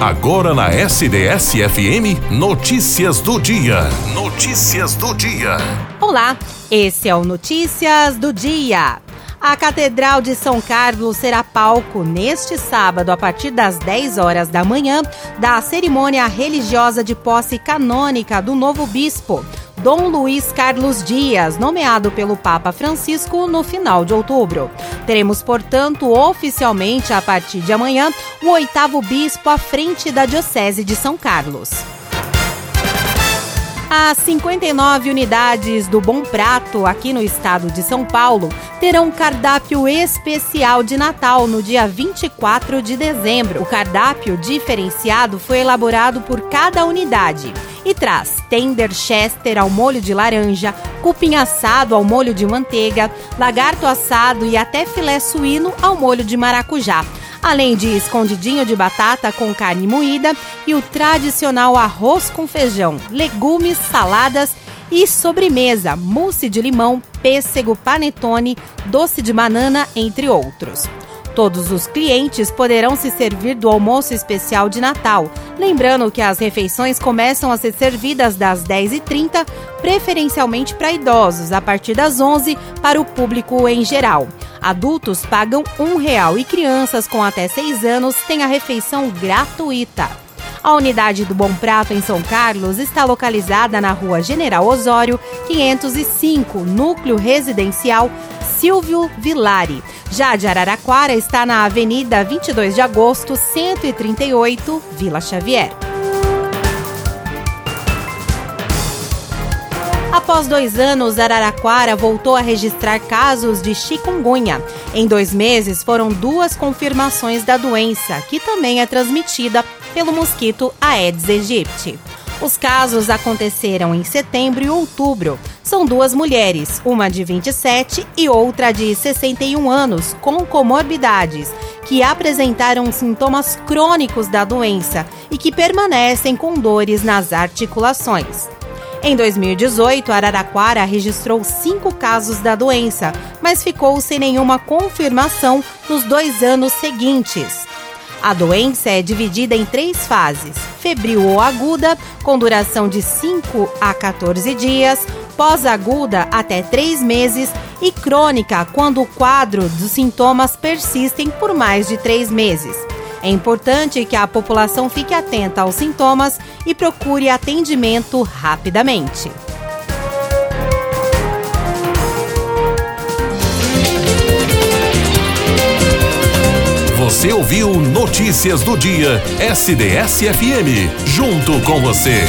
Agora na SDS-FM, notícias do dia. Notícias do dia. Olá, esse é o Notícias do Dia. A Catedral de São Carlos será palco neste sábado, a partir das 10 horas da manhã, da cerimônia religiosa de posse canônica do novo bispo. Dom Luiz Carlos Dias, nomeado pelo Papa Francisco no final de outubro. Teremos, portanto, oficialmente, a partir de amanhã, o oitavo bispo à frente da Diocese de São Carlos. As 59 unidades do Bom Prato, aqui no estado de São Paulo, terão cardápio especial de Natal no dia 24 de dezembro. O cardápio diferenciado foi elaborado por cada unidade e traz tender chester ao molho de laranja, cupim assado ao molho de manteiga, lagarto assado e até filé suíno ao molho de maracujá além de escondidinho de batata com carne moída e o tradicional arroz com feijão, legumes, saladas e sobremesa, mousse de limão, pêssego, panetone, doce de banana, entre outros. Todos os clientes poderão se servir do almoço especial de Natal. Lembrando que as refeições começam a ser servidas das 10h30, preferencialmente para idosos, a partir das 11 para o público em geral. Adultos pagam um real e crianças com até 6 anos têm a refeição gratuita. A unidade do Bom Prato em São Carlos está localizada na rua General Osório, 505, núcleo residencial Silvio Vilari. Já de Araraquara está na Avenida 22 de Agosto, 138, Vila Xavier. Após dois anos, Araraquara voltou a registrar casos de chikungunya. Em dois meses, foram duas confirmações da doença, que também é transmitida pelo mosquito Aedes aegypti. Os casos aconteceram em setembro e outubro. São duas mulheres, uma de 27 e outra de 61 anos, com comorbidades, que apresentaram sintomas crônicos da doença e que permanecem com dores nas articulações. Em 2018, Araraquara registrou cinco casos da doença, mas ficou sem nenhuma confirmação nos dois anos seguintes. A doença é dividida em três fases: febril ou aguda, com duração de 5 a 14 dias, pós-aguda até 3 meses e crônica, quando o quadro dos sintomas persistem por mais de 3 meses. É importante que a população fique atenta aos sintomas e procure atendimento rapidamente. Você ouviu Notícias do Dia SDS-FM. Junto com você.